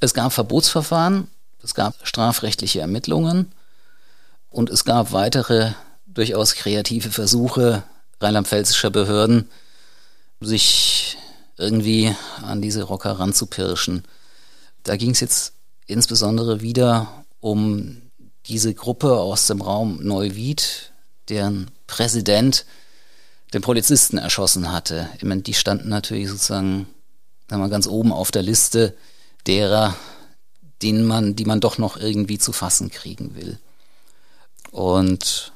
Es gab Verbotsverfahren, es gab strafrechtliche Ermittlungen und es gab weitere durchaus kreative Versuche rheinland-pfälzischer Behörden, sich irgendwie an diese Rocker ranzupirschen. Da ging es jetzt insbesondere wieder um diese Gruppe aus dem Raum Neuwied, deren Präsident den Polizisten erschossen hatte. Ich meine, die standen natürlich sozusagen ganz oben auf der Liste derer, denen man, die man doch noch irgendwie zu fassen kriegen will. Und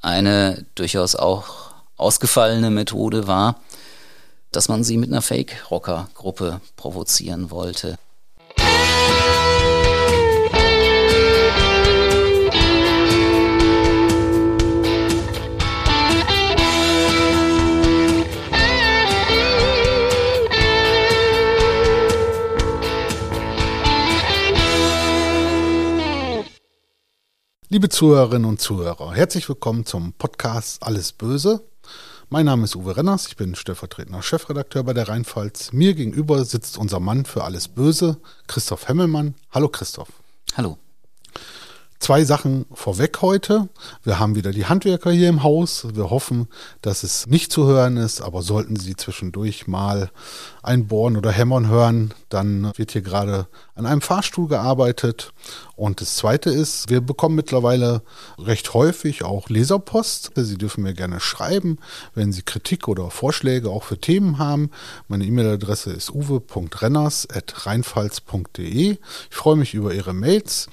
eine durchaus auch ausgefallene Methode war, dass man sie mit einer Fake-Rocker-Gruppe provozieren wollte. Liebe Zuhörerinnen und Zuhörer, herzlich willkommen zum Podcast Alles Böse. Mein Name ist Uwe Renners, ich bin stellvertretender Chefredakteur bei der Rheinpfalz. Mir gegenüber sitzt unser Mann für Alles Böse, Christoph Hemmelmann. Hallo Christoph. Hallo. Zwei Sachen vorweg heute. Wir haben wieder die Handwerker hier im Haus. Wir hoffen, dass es nicht zu hören ist, aber sollten Sie zwischendurch mal ein Bohren oder Hämmern hören, dann wird hier gerade an einem Fahrstuhl gearbeitet. Und das Zweite ist, wir bekommen mittlerweile recht häufig auch Leserpost. Sie dürfen mir gerne schreiben, wenn Sie Kritik oder Vorschläge auch für Themen haben. Meine E-Mail-Adresse ist uwe.renners.rheinpfalz.de. Ich freue mich über Ihre Mails.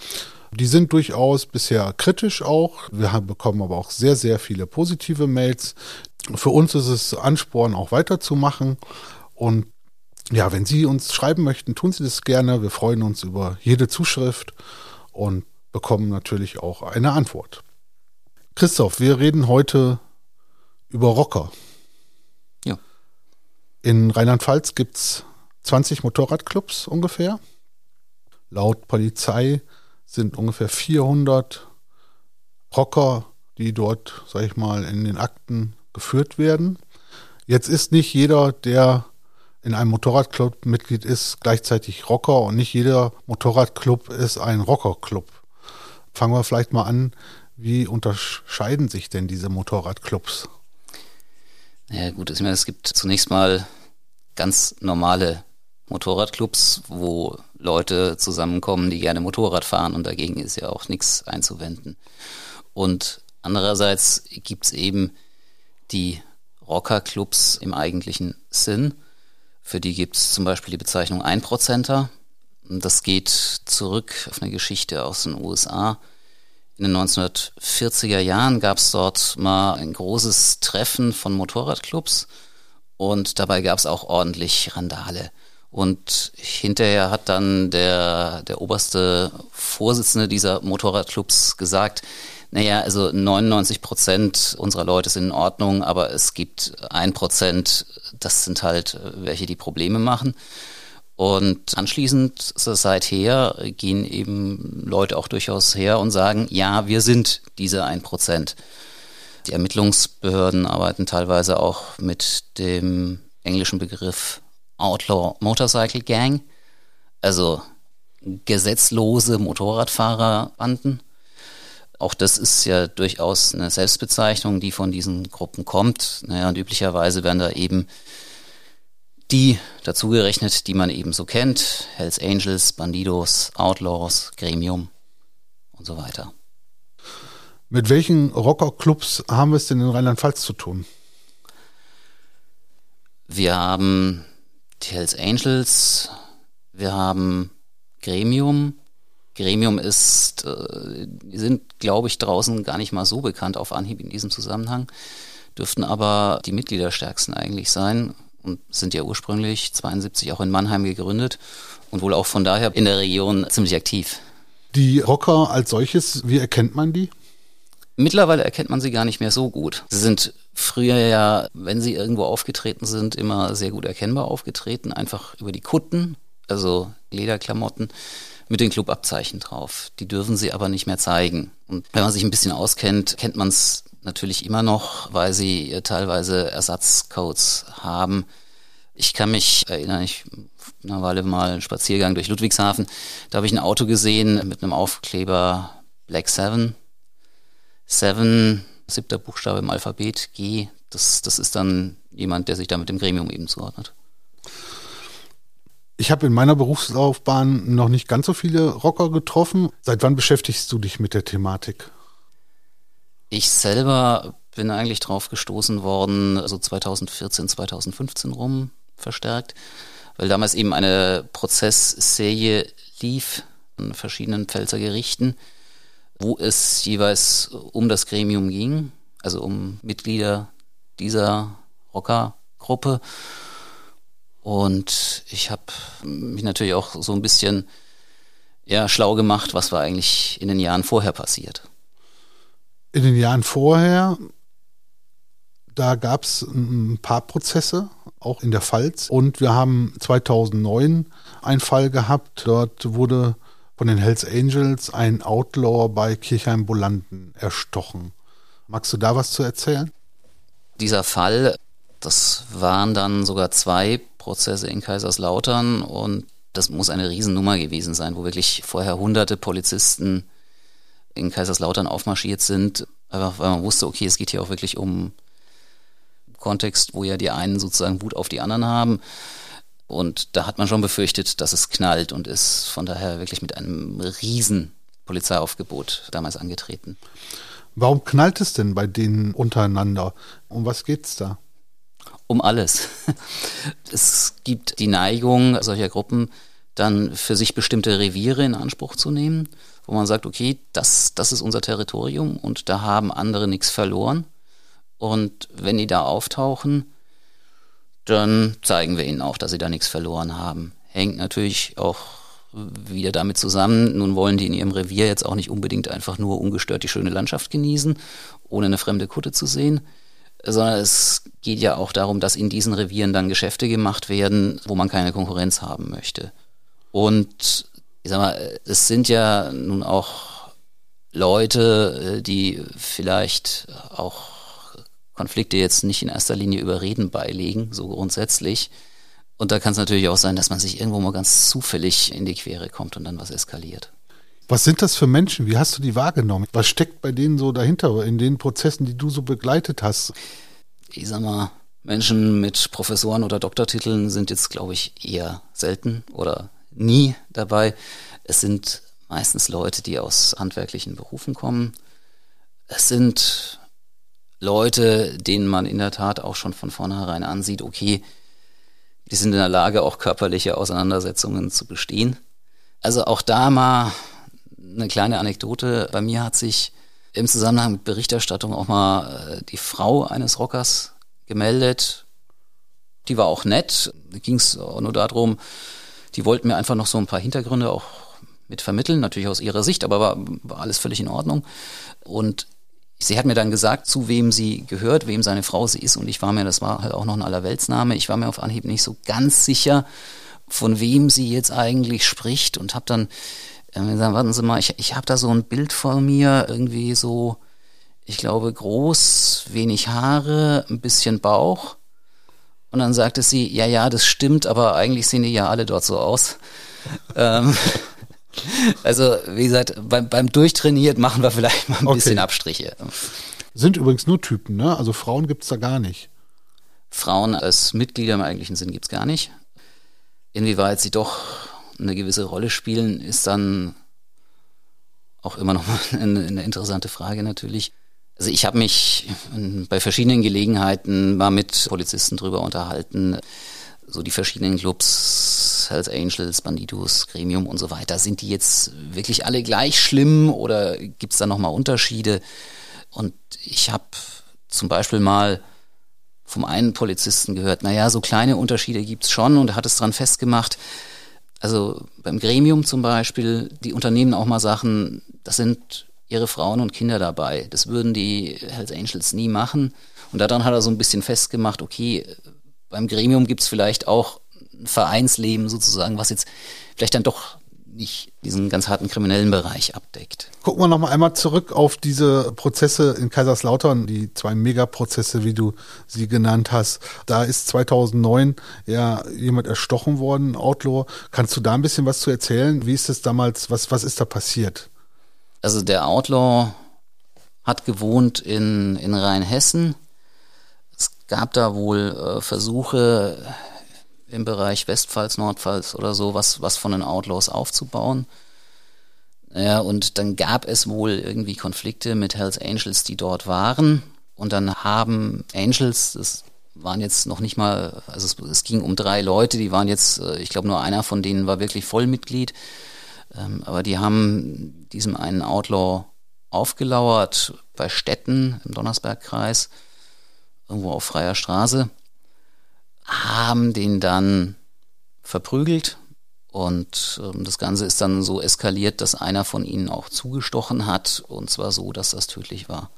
Die sind durchaus bisher kritisch auch. Wir haben, bekommen aber auch sehr, sehr viele positive Mails. Für uns ist es Ansporn, auch weiterzumachen. Und ja, wenn Sie uns schreiben möchten, tun Sie das gerne. Wir freuen uns über jede Zuschrift und bekommen natürlich auch eine Antwort. Christoph, wir reden heute über Rocker. Ja. In Rheinland-Pfalz gibt es 20 Motorradclubs ungefähr. Laut Polizei sind ungefähr 400 Rocker, die dort, sag ich mal, in den Akten geführt werden. Jetzt ist nicht jeder, der in einem Motorradclub Mitglied ist, gleichzeitig Rocker und nicht jeder Motorradclub ist ein Rockerclub. Fangen wir vielleicht mal an, wie unterscheiden sich denn diese Motorradclubs? Ja gut, ich meine, es gibt zunächst mal ganz normale Motorradclubs, wo Leute zusammenkommen, die gerne Motorrad fahren und dagegen ist ja auch nichts einzuwenden. Und andererseits gibt's eben die Rockerclubs im eigentlichen Sinn. Für die gibt's zum Beispiel die Bezeichnung Einprozenter. Das geht zurück auf eine Geschichte aus den USA. In den 1940er Jahren gab's dort mal ein großes Treffen von Motorradclubs und dabei gab's auch ordentlich Randale. Und hinterher hat dann der, der oberste Vorsitzende dieser Motorradclubs gesagt, naja, also 99 Prozent unserer Leute sind in Ordnung, aber es gibt ein Prozent, das sind halt welche, die Probleme machen. Und anschließend, seither, gehen eben Leute auch durchaus her und sagen, ja, wir sind diese ein Prozent. Die Ermittlungsbehörden arbeiten teilweise auch mit dem englischen Begriff Outlaw Motorcycle Gang, also gesetzlose Motorradfahrerbanden. Auch das ist ja durchaus eine Selbstbezeichnung, die von diesen Gruppen kommt. Naja, und üblicherweise werden da eben die dazugerechnet, die man eben so kennt. Hells Angels, Bandidos, Outlaws, Gremium und so weiter. Mit welchen Rockerclubs haben wir es denn in Rheinland-Pfalz zu tun? Wir haben die Hells Angels, wir haben Gremium. Gremium ist, äh, die sind, glaube ich, draußen gar nicht mal so bekannt auf Anhieb in diesem Zusammenhang, dürften aber die Mitgliederstärksten eigentlich sein und sind ja ursprünglich 72 auch in Mannheim gegründet und wohl auch von daher in der Region ziemlich aktiv. Die Rocker als solches, wie erkennt man die? Mittlerweile erkennt man sie gar nicht mehr so gut. Sie sind früher ja, wenn sie irgendwo aufgetreten sind, immer sehr gut erkennbar aufgetreten, einfach über die Kutten, also Lederklamotten mit den Clubabzeichen drauf. Die dürfen sie aber nicht mehr zeigen. Und wenn man sich ein bisschen auskennt, kennt man es natürlich immer noch, weil sie teilweise Ersatzcodes haben. Ich kann mich erinnern, ich einer Weile mal einen Spaziergang durch Ludwigshafen. Da habe ich ein Auto gesehen mit einem Aufkleber Black Seven. Seven, siebter Buchstabe im Alphabet, G. Das, das ist dann jemand, der sich da mit dem Gremium eben zuordnet. Ich habe in meiner Berufslaufbahn noch nicht ganz so viele Rocker getroffen. Seit wann beschäftigst du dich mit der Thematik? Ich selber bin eigentlich drauf gestoßen worden, so also 2014, 2015 rum verstärkt, weil damals eben eine Prozessserie lief an verschiedenen Pfälzer Gerichten, wo es jeweils um das Gremium ging, also um Mitglieder dieser Rockergruppe. Und ich habe mich natürlich auch so ein bisschen ja, schlau gemacht, was war eigentlich in den Jahren vorher passiert. In den Jahren vorher da gab es ein paar Prozesse, auch in der Pfalz. Und wir haben 2009 einen Fall gehabt. Dort wurde von den Hells Angels ein Outlaw bei Kirchheim-Bolanden erstochen. Magst du da was zu erzählen? Dieser Fall, das waren dann sogar zwei Prozesse in Kaiserslautern und das muss eine Riesennummer gewesen sein, wo wirklich vorher hunderte Polizisten in Kaiserslautern aufmarschiert sind, einfach weil man wusste, okay, es geht hier auch wirklich um Kontext, wo ja die einen sozusagen Wut auf die anderen haben. Und da hat man schon befürchtet, dass es knallt und ist von daher wirklich mit einem riesen Polizeiaufgebot damals angetreten. Warum knallt es denn bei denen untereinander? Um was geht's da? Um alles. Es gibt die Neigung solcher Gruppen, dann für sich bestimmte Reviere in Anspruch zu nehmen, wo man sagt, okay, das, das ist unser Territorium und da haben andere nichts verloren. Und wenn die da auftauchen, dann zeigen wir ihnen auch, dass sie da nichts verloren haben. Hängt natürlich auch wieder damit zusammen. Nun wollen die in ihrem Revier jetzt auch nicht unbedingt einfach nur ungestört die schöne Landschaft genießen, ohne eine fremde Kutte zu sehen, sondern es geht ja auch darum, dass in diesen Revieren dann Geschäfte gemacht werden, wo man keine Konkurrenz haben möchte. Und ich sag mal, es sind ja nun auch Leute, die vielleicht auch Konflikte jetzt nicht in erster Linie über Reden beilegen, so grundsätzlich. Und da kann es natürlich auch sein, dass man sich irgendwo mal ganz zufällig in die Quere kommt und dann was eskaliert. Was sind das für Menschen? Wie hast du die wahrgenommen? Was steckt bei denen so dahinter, in den Prozessen, die du so begleitet hast? Ich sag mal, Menschen mit Professoren oder Doktortiteln sind jetzt, glaube ich, eher selten oder nie dabei. Es sind meistens Leute, die aus handwerklichen Berufen kommen. Es sind Leute, denen man in der Tat auch schon von vornherein ansieht, okay, die sind in der Lage, auch körperliche Auseinandersetzungen zu bestehen. Also auch da mal eine kleine Anekdote. Bei mir hat sich im Zusammenhang mit Berichterstattung auch mal äh, die Frau eines Rockers gemeldet. Die war auch nett. Da ging es nur darum, die wollten mir einfach noch so ein paar Hintergründe auch mit vermitteln, natürlich aus ihrer Sicht, aber war, war alles völlig in Ordnung. Und Sie hat mir dann gesagt, zu wem sie gehört, wem seine Frau sie ist. Und ich war mir, das war halt auch noch ein Allerweltsname, ich war mir auf Anhieb nicht so ganz sicher, von wem sie jetzt eigentlich spricht. Und habe dann äh, gesagt, warten Sie mal, ich, ich habe da so ein Bild vor mir, irgendwie so, ich glaube, groß, wenig Haare, ein bisschen Bauch. Und dann sagte sie, ja, ja, das stimmt, aber eigentlich sehen die ja alle dort so aus. ähm, also, wie gesagt, beim, beim Durchtrainiert machen wir vielleicht mal ein okay. bisschen Abstriche. Sind übrigens nur Typen, ne? Also Frauen gibt es da gar nicht. Frauen als Mitglieder im eigentlichen Sinn gibt es gar nicht. Inwieweit sie doch eine gewisse Rolle spielen, ist dann auch immer noch mal eine, eine interessante Frage natürlich. Also ich habe mich bei verschiedenen Gelegenheiten mal mit Polizisten drüber unterhalten so die verschiedenen Clubs, Hells Angels, Bandidos, Gremium und so weiter, sind die jetzt wirklich alle gleich schlimm oder gibt es da nochmal Unterschiede? Und ich habe zum Beispiel mal vom einen Polizisten gehört, naja, so kleine Unterschiede gibt es schon und er hat es dran festgemacht. Also beim Gremium zum Beispiel, die unternehmen auch mal Sachen, das sind ihre Frauen und Kinder dabei. Das würden die Hells Angels nie machen. Und daran hat er so ein bisschen festgemacht, okay, beim Gremium gibt es vielleicht auch ein Vereinsleben sozusagen, was jetzt vielleicht dann doch nicht diesen ganz harten kriminellen Bereich abdeckt. Gucken wir noch mal einmal zurück auf diese Prozesse in Kaiserslautern, die zwei Megaprozesse, wie du sie genannt hast. Da ist 2009 ja jemand erstochen worden, Outlaw. Kannst du da ein bisschen was zu erzählen? Wie ist es damals, was, was ist da passiert? Also der Outlaw hat gewohnt in, in Rheinhessen. Gab da wohl äh, Versuche, im Bereich Westpfalz, Nordpfalz oder so was, was von den Outlaws aufzubauen. Ja, und dann gab es wohl irgendwie Konflikte mit Hells Angels, die dort waren. Und dann haben Angels, das waren jetzt noch nicht mal, also es, es ging um drei Leute, die waren jetzt, äh, ich glaube nur einer von denen war wirklich Vollmitglied. Ähm, aber die haben diesem einen Outlaw aufgelauert bei Städten im Donnersbergkreis, irgendwo auf freier Straße haben den dann verprügelt und äh, das Ganze ist dann so eskaliert, dass einer von ihnen auch zugestochen hat und zwar so, dass das tödlich war.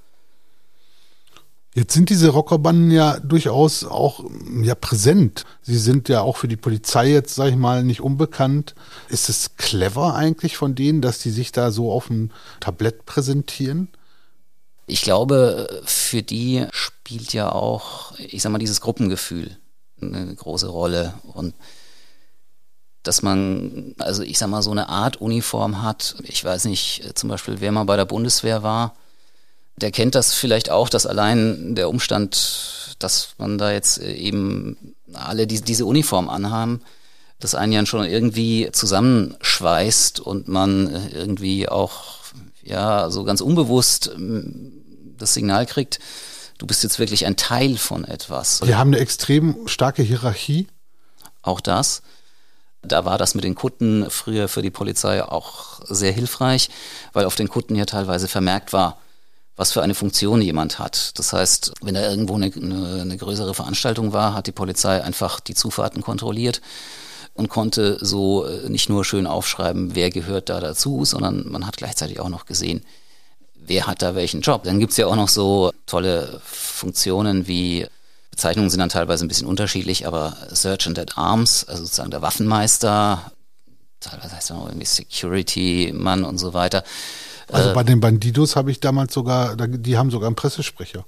Jetzt sind diese Rockerbanden ja durchaus auch ja präsent. Sie sind ja auch für die Polizei jetzt, sag ich mal, nicht unbekannt. Ist es clever eigentlich von denen, dass die sich da so auf dem Tablett präsentieren? Ich glaube, für die spielt ja auch, ich sag mal, dieses Gruppengefühl eine große Rolle. Und dass man, also ich sag mal, so eine Art Uniform hat. Ich weiß nicht, zum Beispiel, wer mal bei der Bundeswehr war, der kennt das vielleicht auch, dass allein der Umstand, dass man da jetzt eben alle die, diese Uniform anhaben, das einen ja schon irgendwie zusammenschweißt und man irgendwie auch, ja, so ganz unbewusst ähm, das Signal kriegt, du bist jetzt wirklich ein Teil von etwas. Wir haben eine extrem starke Hierarchie. Auch das. Da war das mit den Kutten früher für die Polizei auch sehr hilfreich, weil auf den Kutten ja teilweise vermerkt war, was für eine Funktion jemand hat. Das heißt, wenn da irgendwo eine, eine, eine größere Veranstaltung war, hat die Polizei einfach die Zufahrten kontrolliert und konnte so äh, nicht nur schön aufschreiben, wer gehört da dazu, sondern man hat gleichzeitig auch noch gesehen, wer hat da welchen Job. Dann gibt's ja auch noch so tolle Funktionen wie Bezeichnungen sind dann teilweise ein bisschen unterschiedlich, aber Sergeant at Arms, also sozusagen der Waffenmeister, teilweise heißt er noch irgendwie Security-Mann und so weiter. Also bei den Bandidos habe ich damals sogar, die haben sogar einen Pressesprecher.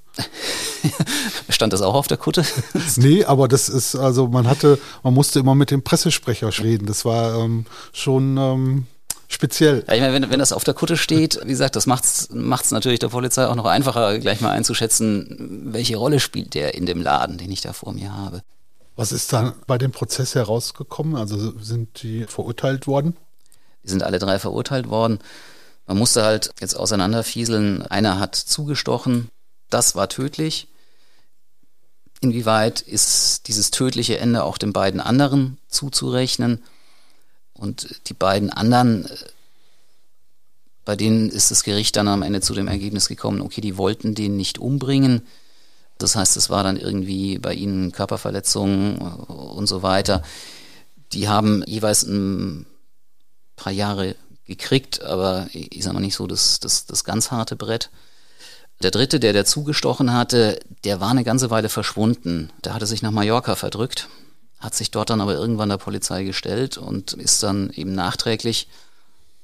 Stand das auch auf der Kutte? nee, aber das ist, also man hatte, man musste immer mit dem Pressesprecher reden. Das war ähm, schon ähm, speziell. Ja, ich meine, wenn, wenn das auf der Kutte steht, wie gesagt, das macht es natürlich der Polizei auch noch einfacher, gleich mal einzuschätzen, welche Rolle spielt der in dem Laden, den ich da vor mir habe. Was ist dann bei dem Prozess herausgekommen? Also sind die verurteilt worden? Die sind alle drei verurteilt worden. Man musste halt jetzt auseinanderfieseln. Einer hat zugestochen. Das war tödlich. Inwieweit ist dieses tödliche Ende auch den beiden anderen zuzurechnen? Und die beiden anderen, äh, bei denen ist das Gericht dann am Ende zu dem Ergebnis gekommen, okay, die wollten den nicht umbringen. Das heißt, es war dann irgendwie bei ihnen Körperverletzungen äh, und so weiter. Die haben jeweils ein paar Jahre gekriegt, aber ich sag mal nicht so das, das, das ganz harte Brett. Der dritte, der der gestochen hatte, der war eine ganze Weile verschwunden. Der hatte sich nach Mallorca verdrückt hat sich dort dann aber irgendwann der Polizei gestellt und ist dann eben nachträglich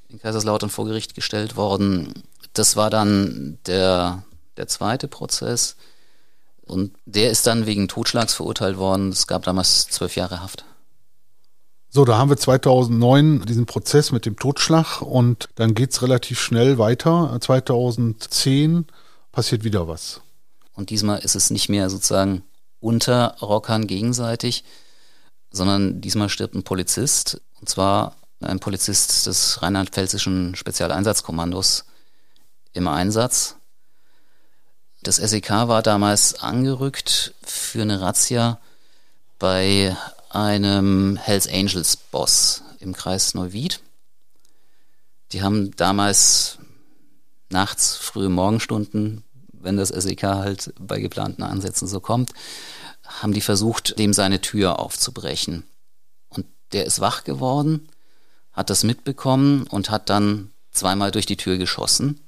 in Kaiserslautern vor Gericht gestellt worden. Das war dann der, der zweite Prozess. Und der ist dann wegen Totschlags verurteilt worden. Es gab damals zwölf Jahre Haft. So, da haben wir 2009 diesen Prozess mit dem Totschlag und dann geht es relativ schnell weiter. 2010 passiert wieder was. Und diesmal ist es nicht mehr sozusagen unter Rockern gegenseitig, sondern diesmal stirbt ein Polizist, und zwar ein Polizist des rheinland-pfälzischen Spezialeinsatzkommandos im Einsatz. Das SEK war damals angerückt für eine Razzia bei einem Hells Angels Boss im Kreis Neuwied. Die haben damals nachts, frühe Morgenstunden, wenn das SEK halt bei geplanten Ansätzen so kommt, haben die versucht, dem seine Tür aufzubrechen. Und der ist wach geworden, hat das mitbekommen und hat dann zweimal durch die Tür geschossen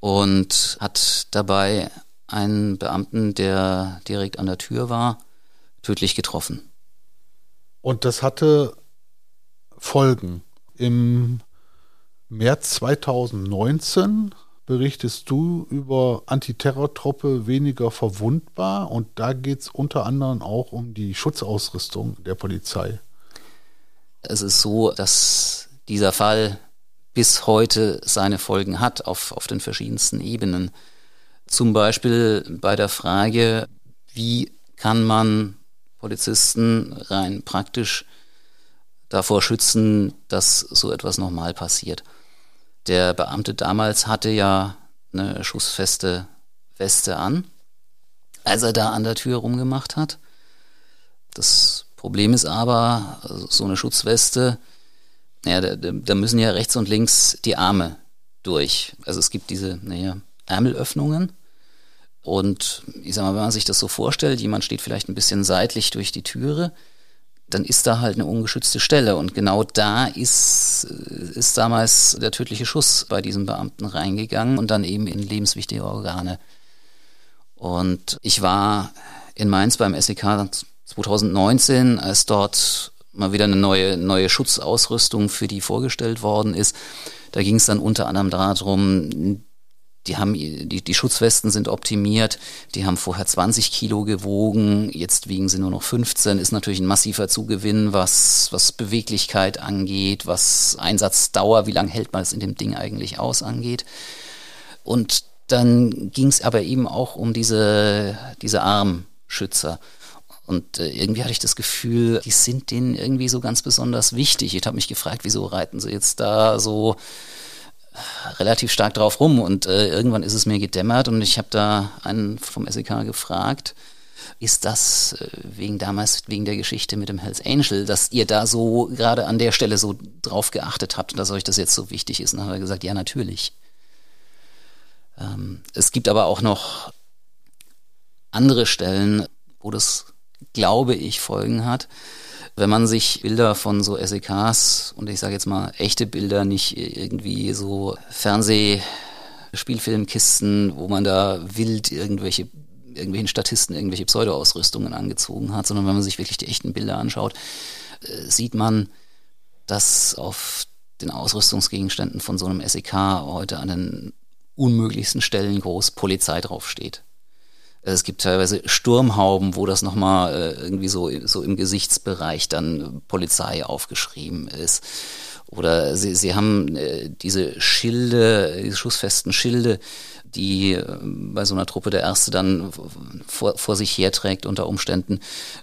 und hat dabei einen Beamten, der direkt an der Tür war, tödlich getroffen. Und das hatte Folgen. Im März 2019 berichtest du über Antiterrortruppe weniger verwundbar und da geht es unter anderem auch um die Schutzausrüstung der Polizei. Es ist so, dass dieser Fall bis heute seine Folgen hat auf, auf den verschiedensten Ebenen. Zum Beispiel bei der Frage, wie kann man Polizisten rein praktisch davor schützen, dass so etwas nochmal passiert. Der Beamte damals hatte ja eine schussfeste Weste an, als er da an der Tür rumgemacht hat. Das Problem ist aber, so eine Schutzweste, ja, da, da müssen ja rechts und links die Arme durch. Also es gibt diese, naja, Ärmelöffnungen. Und ich sag mal, wenn man sich das so vorstellt, jemand steht vielleicht ein bisschen seitlich durch die Türe, dann ist da halt eine ungeschützte Stelle. Und genau da ist, ist damals der tödliche Schuss bei diesem Beamten reingegangen und dann eben in lebenswichtige Organe. Und ich war in Mainz beim SEK 2019, als dort mal wieder eine neue, neue Schutzausrüstung für die vorgestellt worden ist. Da ging es dann unter anderem darum, die haben, die, die Schutzwesten sind optimiert, die haben vorher 20 Kilo gewogen, jetzt wiegen sie nur noch 15, ist natürlich ein massiver Zugewinn, was, was Beweglichkeit angeht, was Einsatzdauer, wie lange hält man es in dem Ding eigentlich aus angeht. Und dann ging es aber eben auch um diese, diese Armschützer. Und äh, irgendwie hatte ich das Gefühl, die sind denen irgendwie so ganz besonders wichtig. Ich habe mich gefragt, wieso reiten sie jetzt da so relativ stark drauf rum und äh, irgendwann ist es mir gedämmert und ich habe da einen vom SEK gefragt, ist das äh, wegen damals, wegen der Geschichte mit dem Hells Angel, dass ihr da so gerade an der Stelle so drauf geachtet habt und dass euch das jetzt so wichtig ist? Und dann hat er gesagt, ja, natürlich. Ähm, es gibt aber auch noch andere Stellen, wo das, glaube ich, Folgen hat. Wenn man sich Bilder von so SEKs und ich sage jetzt mal echte Bilder, nicht irgendwie so Fernsehspielfilmkisten, wo man da wild irgendwelche irgendwelchen Statisten irgendwelche Pseudo-Ausrüstungen angezogen hat, sondern wenn man sich wirklich die echten Bilder anschaut, äh, sieht man, dass auf den Ausrüstungsgegenständen von so einem SEK heute an den unmöglichsten Stellen groß Polizei draufsteht. Es gibt teilweise Sturmhauben, wo das nochmal äh, irgendwie so, so im Gesichtsbereich dann Polizei aufgeschrieben ist. Oder sie, sie haben äh, diese Schilde, diese schussfesten Schilde, die äh, bei so einer Truppe der Erste dann vor, vor sich herträgt unter Umständen.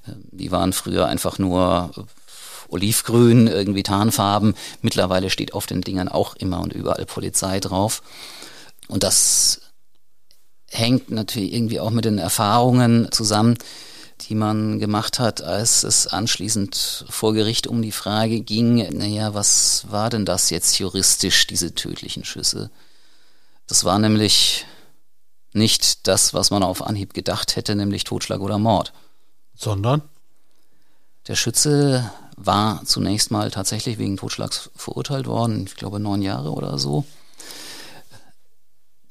Äh, die waren früher einfach nur olivgrün, irgendwie Tarnfarben. Mittlerweile steht auf den Dingern auch immer und überall Polizei drauf. Und das hängt natürlich irgendwie auch mit den Erfahrungen zusammen, die man gemacht hat, als es anschließend vor Gericht um die Frage ging, naja, was war denn das jetzt juristisch, diese tödlichen Schüsse? Das war nämlich nicht das, was man auf Anhieb gedacht hätte, nämlich Totschlag oder Mord. Sondern? Der Schütze war zunächst mal tatsächlich wegen Totschlags verurteilt worden, ich glaube neun Jahre oder so.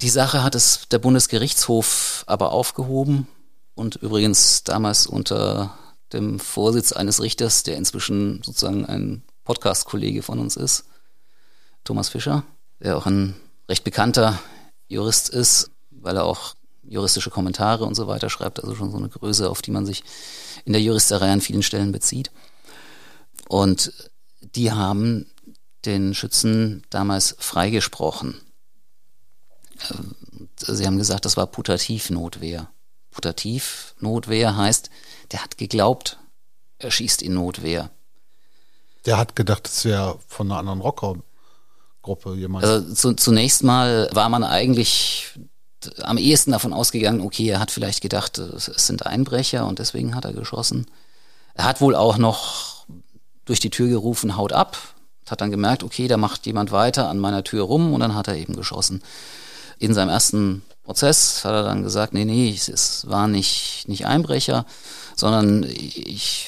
Die Sache hat es der Bundesgerichtshof aber aufgehoben und übrigens damals unter dem Vorsitz eines Richters, der inzwischen sozusagen ein Podcast-Kollege von uns ist, Thomas Fischer, der auch ein recht bekannter Jurist ist, weil er auch juristische Kommentare und so weiter schreibt, also schon so eine Größe, auf die man sich in der Juristerei an vielen Stellen bezieht. Und die haben den Schützen damals freigesprochen. Sie haben gesagt, das war Putativnotwehr. Putativnotwehr heißt, der hat geglaubt, er schießt in Notwehr. Der hat gedacht, es wäre von einer anderen Rockergruppe jemand. Also zu, zunächst mal war man eigentlich am ehesten davon ausgegangen, okay, er hat vielleicht gedacht, es sind Einbrecher und deswegen hat er geschossen. Er hat wohl auch noch durch die Tür gerufen, haut ab, hat dann gemerkt, okay, da macht jemand weiter an meiner Tür rum und dann hat er eben geschossen in seinem ersten Prozess hat er dann gesagt, nee, nee, es war nicht, nicht Einbrecher, sondern ich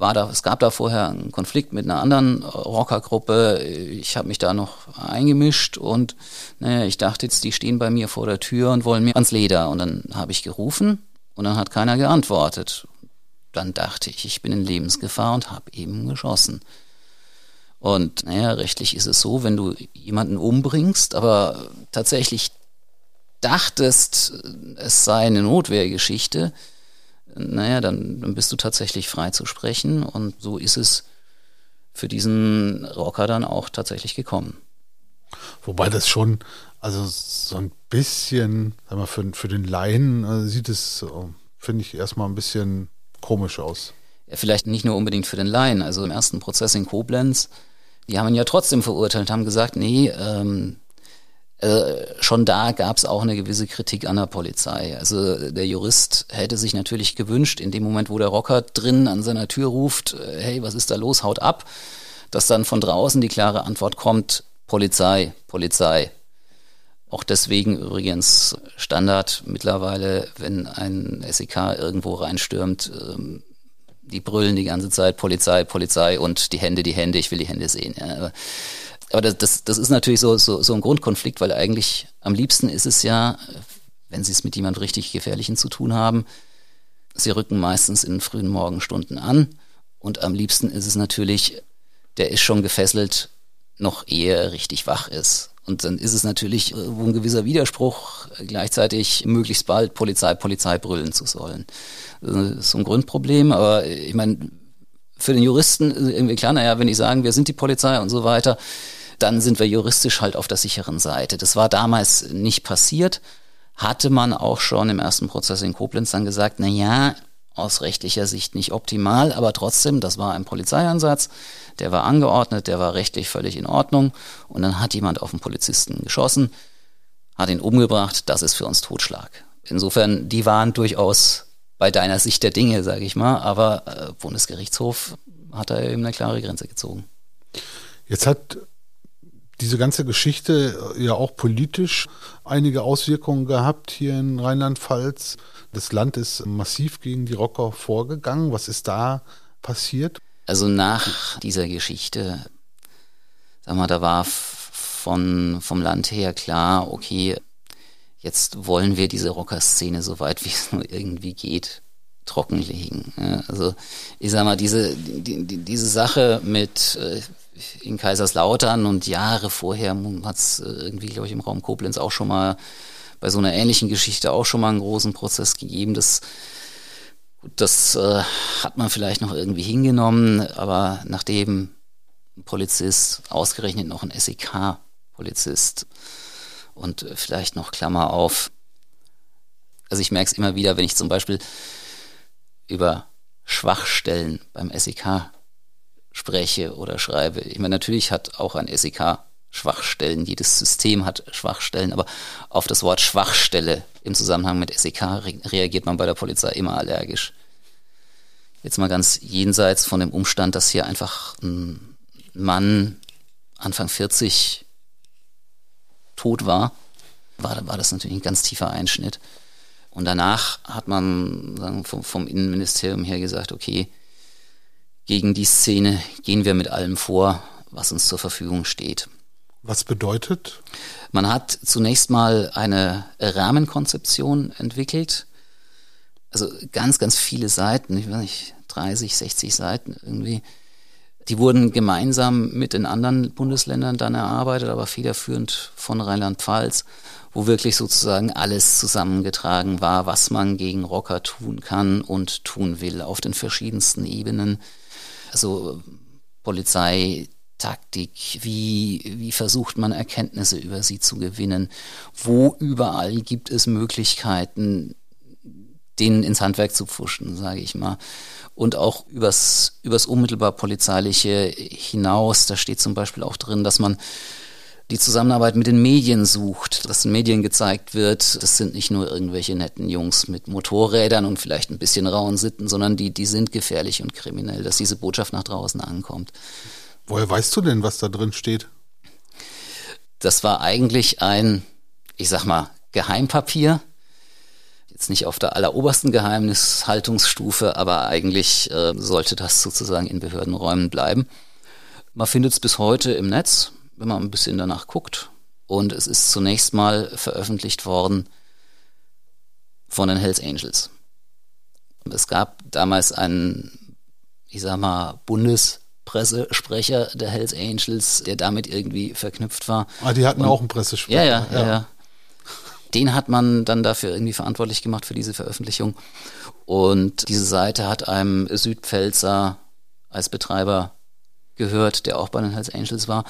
war da, es gab da vorher einen Konflikt mit einer anderen Rockergruppe. Ich habe mich da noch eingemischt und naja, ich dachte jetzt, die stehen bei mir vor der Tür und wollen mir ans Leder. Und dann habe ich gerufen und dann hat keiner geantwortet. Dann dachte ich, ich bin in Lebensgefahr und habe eben geschossen. Und naja, rechtlich ist es so, wenn du jemanden umbringst, aber tatsächlich dachtest, es sei eine Notwehrgeschichte, naja, dann, dann bist du tatsächlich frei zu sprechen. Und so ist es für diesen Rocker dann auch tatsächlich gekommen. Wobei das schon, also so ein bisschen, sag mal, für, für den Laien also sieht es, finde ich, erstmal ein bisschen komisch aus. Ja, vielleicht nicht nur unbedingt für den Laien. Also im ersten Prozess in Koblenz, die haben ihn ja trotzdem verurteilt, haben gesagt, nee, ähm, äh, schon da gab es auch eine gewisse Kritik an der Polizei. Also der Jurist hätte sich natürlich gewünscht, in dem Moment, wo der Rocker drin an seiner Tür ruft, äh, hey, was ist da los, haut ab, dass dann von draußen die klare Antwort kommt, Polizei, Polizei. Auch deswegen übrigens Standard mittlerweile, wenn ein SEK irgendwo reinstürmt, ähm, die brüllen die ganze Zeit Polizei, Polizei und die Hände, die Hände, ich will die Hände sehen. Ja aber das, das, das ist natürlich so, so, so ein Grundkonflikt, weil eigentlich am liebsten ist es ja, wenn Sie es mit jemand richtig Gefährlichen zu tun haben, Sie rücken meistens in frühen Morgenstunden an und am liebsten ist es natürlich, der ist schon gefesselt, noch ehe er richtig wach ist. Und dann ist es natürlich wo ein gewisser Widerspruch, gleichzeitig möglichst bald Polizei, Polizei brüllen zu sollen. Das ist so ein Grundproblem, aber ich meine, für den Juristen ist irgendwie klar, naja, wenn die sagen, wir sind die Polizei und so weiter, dann sind wir juristisch halt auf der sicheren Seite. Das war damals nicht passiert. Hatte man auch schon im ersten Prozess in Koblenz dann gesagt, na ja, aus rechtlicher Sicht nicht optimal, aber trotzdem, das war ein Polizeieinsatz, der war angeordnet, der war rechtlich völlig in Ordnung und dann hat jemand auf den Polizisten geschossen, hat ihn umgebracht, das ist für uns Totschlag. Insofern, die waren durchaus bei deiner Sicht der Dinge, sage ich mal, aber äh, Bundesgerichtshof hat da eben eine klare Grenze gezogen. Jetzt hat diese ganze Geschichte äh, ja auch politisch einige Auswirkungen gehabt hier in Rheinland-Pfalz. Das Land ist massiv gegen die Rocker vorgegangen. Was ist da passiert? Also nach dieser Geschichte, sag mal, da war von, vom Land her klar, okay, jetzt wollen wir diese Rockerszene so weit wie es nur irgendwie geht trockenlegen. also ich sag mal, diese, die, die, diese Sache mit, äh, in Kaiserslautern und Jahre vorher hat es äh, irgendwie, glaube ich, im Raum Koblenz auch schon mal bei so einer ähnlichen Geschichte auch schon mal einen großen Prozess gegeben. Das, das äh, hat man vielleicht noch irgendwie hingenommen, aber nachdem ein Polizist, ausgerechnet noch ein SEK-Polizist und vielleicht noch Klammer auf, also ich merke es immer wieder, wenn ich zum Beispiel über Schwachstellen beim SEK spreche oder schreibe. Ich meine, natürlich hat auch ein SEK Schwachstellen, jedes System hat Schwachstellen, aber auf das Wort Schwachstelle im Zusammenhang mit SEK re reagiert man bei der Polizei immer allergisch. Jetzt mal ganz jenseits von dem Umstand, dass hier einfach ein Mann Anfang 40 tot war, war, war das natürlich ein ganz tiefer Einschnitt. Und danach hat man sagen, vom, vom Innenministerium her gesagt, okay, gegen die Szene gehen wir mit allem vor, was uns zur Verfügung steht. Was bedeutet? Man hat zunächst mal eine Rahmenkonzeption entwickelt. Also ganz, ganz viele Seiten, ich weiß nicht, 30, 60 Seiten irgendwie. Die wurden gemeinsam mit den anderen Bundesländern dann erarbeitet, aber federführend von Rheinland-Pfalz, wo wirklich sozusagen alles zusammengetragen war, was man gegen Rocker tun kann und tun will auf den verschiedensten Ebenen also Polizeitaktik, wie, wie versucht man Erkenntnisse über sie zu gewinnen, wo überall gibt es Möglichkeiten, denen ins Handwerk zu pfuschen, sage ich mal. Und auch übers, übers unmittelbar polizeiliche hinaus, da steht zum Beispiel auch drin, dass man die Zusammenarbeit mit den Medien sucht, dass den Medien gezeigt wird, das sind nicht nur irgendwelche netten Jungs mit Motorrädern und vielleicht ein bisschen rauen Sitten, sondern die, die sind gefährlich und kriminell, dass diese Botschaft nach draußen ankommt. Woher weißt du denn, was da drin steht? Das war eigentlich ein, ich sag mal, Geheimpapier. Jetzt nicht auf der allerobersten Geheimnishaltungsstufe, aber eigentlich äh, sollte das sozusagen in Behördenräumen bleiben. Man findet es bis heute im Netz wenn man ein bisschen danach guckt. Und es ist zunächst mal veröffentlicht worden von den Hells Angels. Es gab damals einen, ich sag mal, Bundespressesprecher Pressesprecher der Hells Angels, der damit irgendwie verknüpft war. Ah, die hatten Und- auch einen Pressesprecher. Ja, ja, ja, ja. Den hat man dann dafür irgendwie verantwortlich gemacht für diese Veröffentlichung. Und diese Seite hat einem Südpfälzer als Betreiber gehört, der auch bei den Hells Angels war.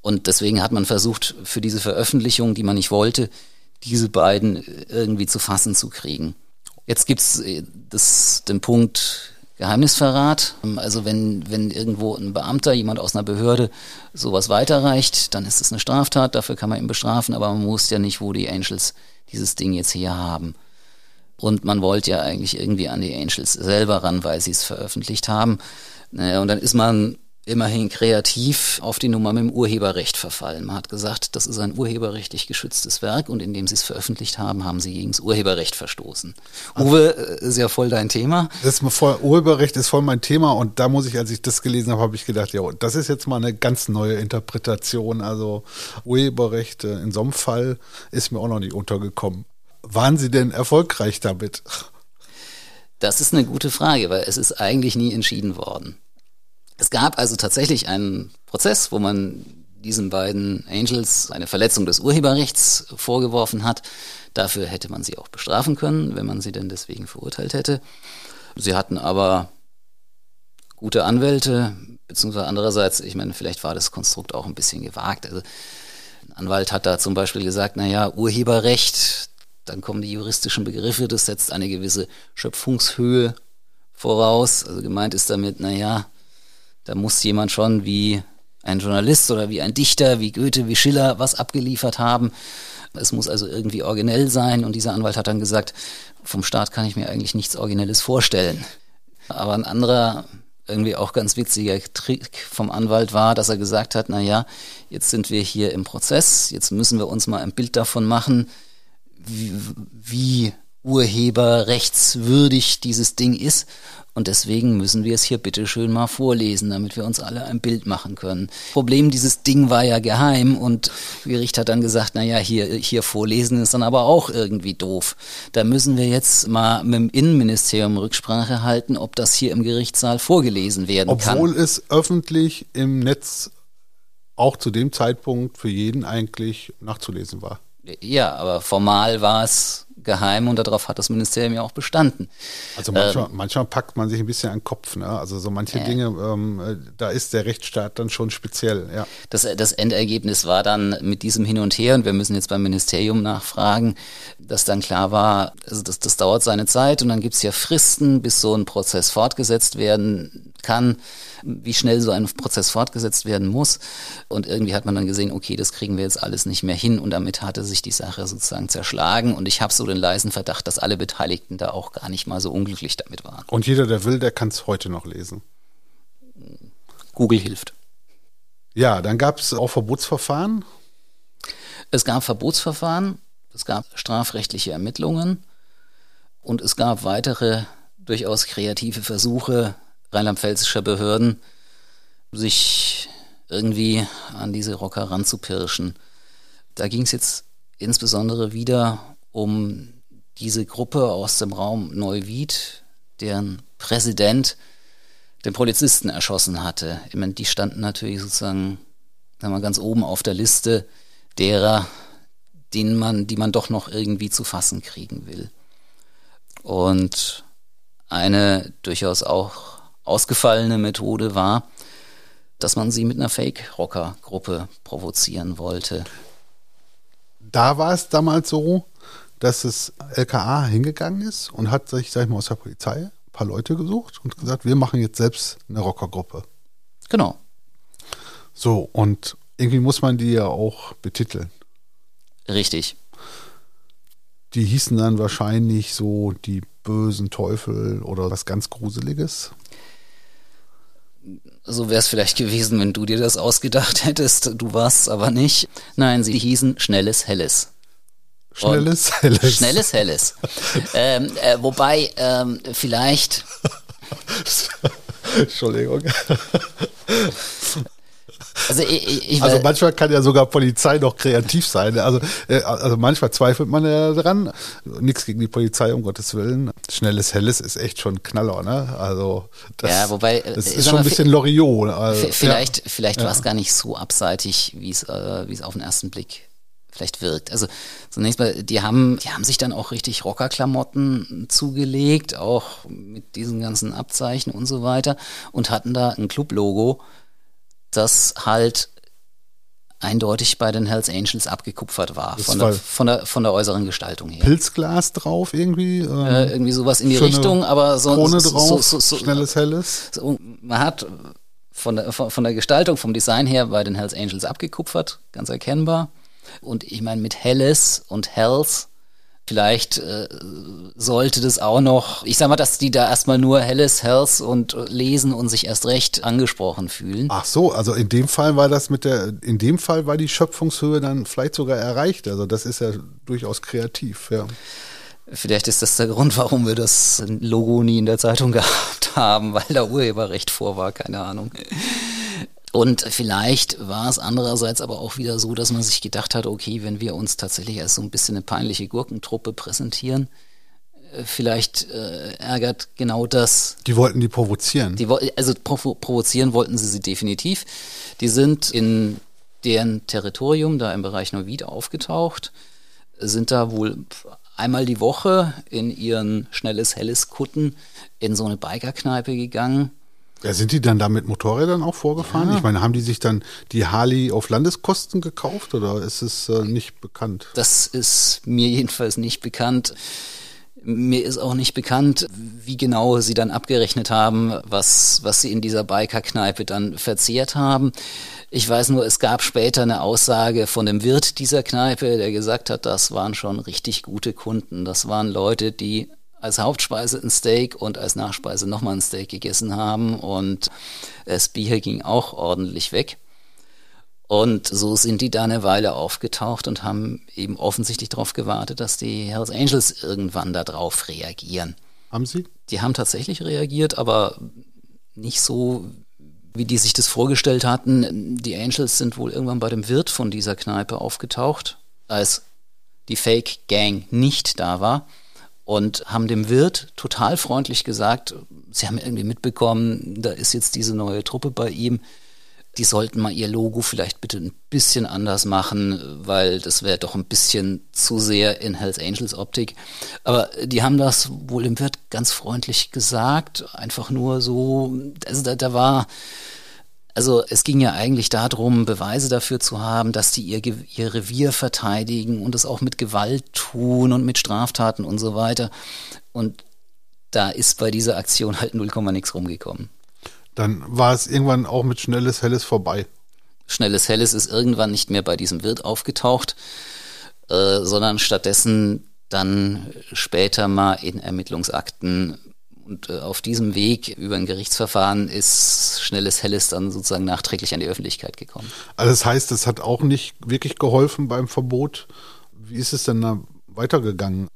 Und deswegen hat man versucht, für diese Veröffentlichung, die man nicht wollte, diese beiden irgendwie zu fassen zu kriegen. Jetzt gibt's äh, das, den Punkt Geheimnisverrat. Also wenn, wenn irgendwo ein Beamter, jemand aus einer Behörde sowas weiterreicht, dann ist es eine Straftat, dafür kann man ihn bestrafen, aber man muss ja nicht, wo die Angels dieses Ding jetzt hier haben. Und man wollte ja eigentlich irgendwie an die Angels selber ran, weil sie es veröffentlicht haben. Naja, und dann ist man immerhin kreativ auf die Nummer mit dem Urheberrecht verfallen. Man hat gesagt, das ist ein urheberrechtlich geschütztes Werk und indem sie es veröffentlicht haben, haben sie gegen das Urheberrecht verstoßen. Uwe, äh, ist ja voll dein Thema. Das ist voll, Urheberrecht ist voll mein Thema und da muss ich, als ich das gelesen habe, habe ich gedacht, ja, das ist jetzt mal eine ganz neue Interpretation. Also Urheberrecht äh, in so einem Fall ist mir auch noch nicht untergekommen. Waren Sie denn erfolgreich damit? Das ist eine gute Frage, weil es ist eigentlich nie entschieden worden. Es gab also tatsächlich einen Prozess, wo man diesen beiden Angels eine Verletzung des Urheberrechts vorgeworfen hat. Dafür hätte man sie auch bestrafen können, wenn man sie denn deswegen verurteilt hätte. Sie hatten aber gute Anwälte, beziehungsweise andererseits, ich meine, vielleicht war das Konstrukt auch ein bisschen gewagt. Also ein Anwalt hat da zum Beispiel gesagt, naja, Urheberrecht, dann kommen die juristischen Begriffe, das setzt eine gewisse Schöpfungshöhe voraus. Also gemeint ist damit, naja, da muss jemand schon wie ein Journalist oder wie ein Dichter, wie Goethe, wie Schiller was abgeliefert haben. Es muss also irgendwie originell sein und dieser Anwalt hat dann gesagt, vom Staat kann ich mir eigentlich nichts Originelles vorstellen. Aber ein anderer, irgendwie auch ganz witziger Trick vom Anwalt war, dass er gesagt hat, na ja, jetzt sind wir hier im Prozess, jetzt müssen wir uns mal ein Bild davon machen, wie, wie urheberrechtswürdig dieses Ding ist. Und deswegen müssen wir es hier bitteschön mal vorlesen, damit wir uns alle ein Bild machen können. Problem, dieses Ding war ja geheim und das Gericht hat dann gesagt, na ja, hier, hier vorlesen ist dann aber auch irgendwie doof. Da müssen wir jetzt mal mit dem Innenministerium Rücksprache halten, ob das hier im Gerichtssaal vorgelesen werden kann. Obwohl es öffentlich im Netz auch zu dem Zeitpunkt für jeden eigentlich nachzulesen war. Ja, aber formal war es geheim und darauf hat das Ministerium ja auch bestanden. Also manchmal, manchmal packt man sich ein bisschen an den Kopf. Ne? Also so manche Dinge, ähm, äh, da ist der Rechtsstaat dann schon speziell. Ja. Das, das Endergebnis war dann mit diesem Hin und Her, und wir müssen jetzt beim Ministerium nachfragen, dass dann klar war, also das, das dauert seine Zeit und dann gibt's ja Fristen, bis so ein Prozess fortgesetzt werden kann, wie schnell so ein Prozess fortgesetzt werden muss. Und irgendwie hat man dann gesehen, okay, das kriegen wir jetzt alles nicht mehr hin und damit hatte sich die Sache sozusagen zerschlagen. Und ich habe so den leisen Verdacht, dass alle Beteiligten da auch gar nicht mal so unglücklich damit waren. Und jeder, der will, der kann es heute noch lesen. Google hilft. Ja, dann gab es auch Verbotsverfahren. Es gab Verbotsverfahren, es gab strafrechtliche Ermittlungen und es gab weitere durchaus kreative Versuche rheinland-pfälzischer Behörden, sich irgendwie an diese Rocker ranzupirschen. Da ging es jetzt insbesondere wieder um diese Gruppe aus dem Raum Neuwied, deren Präsident den Polizisten erschossen hatte. Ich meine, die standen natürlich sozusagen sagen wir, ganz oben auf der Liste derer, denen man, die man doch noch irgendwie zu fassen kriegen will. Und eine durchaus auch ausgefallene Methode war, dass man sie mit einer Fake-Rocker-Gruppe provozieren wollte. Da war es damals so, dass das LKA hingegangen ist und hat sich, sag ich mal, aus der Polizei ein paar Leute gesucht und gesagt, wir machen jetzt selbst eine Rockergruppe. Genau. So, und irgendwie muss man die ja auch betiteln. Richtig. Die hießen dann wahrscheinlich so die bösen Teufel oder was ganz Gruseliges. So wäre es vielleicht gewesen, wenn du dir das ausgedacht hättest. Du warst aber nicht. Nein, sie hießen Schnelles Helles. Schnelles Helles. Schnelles Helles. ähm, äh, wobei, ähm, vielleicht. Also, ich, ich, also manchmal kann ja sogar Polizei noch kreativ sein. Also, äh, also manchmal zweifelt man ja daran. Nichts gegen die Polizei, um Gottes Willen. Schnelles Helles ist echt schon Knaller, ne? Also das, ja, wobei, das ist schon ein bisschen Loriot. Also, vielleicht, ja. vielleicht ja. war es gar nicht so abseitig, wie es, äh, wie es auf den ersten Blick vielleicht wirkt. Also zunächst mal, die haben, die haben sich dann auch richtig Rockerklamotten zugelegt, auch mit diesen ganzen Abzeichen und so weiter und hatten da ein Club-Logo, das halt eindeutig bei den Hells Angels abgekupfert war, von der, von, der, von der äußeren Gestaltung her. Pilzglas drauf irgendwie? Ähm, äh, irgendwie sowas in die Richtung, aber so, Krone so, drauf, so, so, schnelles Helles. man hat von der, von der Gestaltung, vom Design her bei den Hells Angels abgekupfert, ganz erkennbar. Und ich meine, mit Helles und Hells, vielleicht äh, sollte das auch noch, ich sag mal, dass die da erstmal nur Helles, Hells und lesen und sich erst recht angesprochen fühlen. Ach so, also in dem Fall war das mit der, in dem Fall war die Schöpfungshöhe dann vielleicht sogar erreicht. Also das ist ja durchaus kreativ, ja. Vielleicht ist das der Grund, warum wir das Logo nie in der Zeitung gehabt haben, weil da Urheberrecht vor war, keine Ahnung. Und vielleicht war es andererseits aber auch wieder so, dass man sich gedacht hat, okay, wenn wir uns tatsächlich als so ein bisschen eine peinliche Gurkentruppe präsentieren, äh, vielleicht äh, ärgert genau das. Die wollten die provozieren. Die, also provo provozieren wollten sie sie definitiv. Die sind in deren Territorium, da im Bereich Neuwied aufgetaucht, sind da wohl einmal die Woche in ihren schnelles, helles Kutten in so eine Bikerkneipe gegangen ja, sind die dann da mit Motorrädern auch vorgefahren? Ja. Ich meine, haben die sich dann die Harley auf Landeskosten gekauft oder ist es äh, nicht bekannt? Das ist mir jedenfalls nicht bekannt. Mir ist auch nicht bekannt, wie genau sie dann abgerechnet haben, was, was sie in dieser Biker-Kneipe dann verzehrt haben. Ich weiß nur, es gab später eine Aussage von dem Wirt dieser Kneipe, der gesagt hat, das waren schon richtig gute Kunden. Das waren Leute, die als Hauptspeise ein Steak und als Nachspeise nochmal ein Steak gegessen haben und das Bier ging auch ordentlich weg. Und so sind die da eine Weile aufgetaucht und haben eben offensichtlich darauf gewartet, dass die Hells Angels irgendwann darauf reagieren. Haben sie? Die haben tatsächlich reagiert, aber nicht so, wie die sich das vorgestellt hatten. Die Angels sind wohl irgendwann bei dem Wirt von dieser Kneipe aufgetaucht, als die Fake Gang nicht da war und haben dem Wirt total freundlich gesagt, sie haben irgendwie mitbekommen, da ist jetzt diese neue Truppe bei ihm. Die sollten mal ihr Logo vielleicht bitte ein bisschen anders machen, weil das wäre doch ein bisschen zu sehr in Hells Angels Optik. Aber die haben das wohl dem Wirt ganz freundlich gesagt, einfach nur so, also da, da war, also es ging ja eigentlich darum, Beweise dafür zu haben, dass die ihr, ihr Revier verteidigen und es auch mit Gewalt tun und mit Straftaten und so weiter. Und da ist bei dieser Aktion halt 0, nix rumgekommen. Dann war es irgendwann auch mit Schnelles Helles vorbei. Schnelles Helles ist irgendwann nicht mehr bei diesem Wirt aufgetaucht, äh, sondern stattdessen dann später mal in Ermittlungsakten und äh, auf diesem Weg über ein Gerichtsverfahren ist Schnelles Helles dann sozusagen nachträglich an die Öffentlichkeit gekommen. Also das heißt, es hat auch nicht wirklich geholfen beim Verbot. Wie ist es denn da weitergegangen?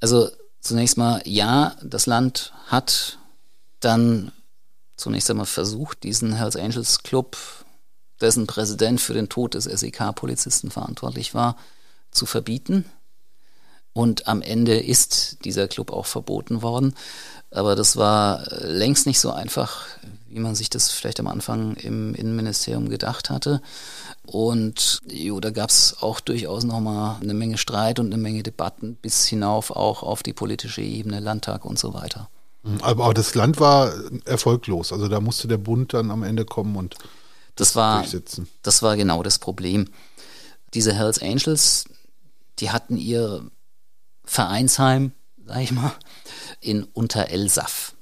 Also zunächst mal, ja, das Land hat dann zunächst einmal versucht, diesen Hells Angels Club, dessen Präsident für den Tod des SEK-Polizisten verantwortlich war, zu verbieten. Und am Ende ist dieser Club auch verboten worden. Aber das war äh, längst nicht so einfach, wie man sich das vielleicht am Anfang im Innenministerium gedacht hatte. Und jo, da gab es auch durchaus nochmal eine Menge Streit und eine Menge Debatten bis hinauf auch auf die politische Ebene, Landtag und so weiter. Mhm, aber, aber das Land war erfolglos. Also da musste der Bund dann am Ende kommen und das war, durchsetzen. Das war genau das Problem. Diese Hells Angels, die hatten ihr Vereinsheim, sag ich mal, in Unterelsaf.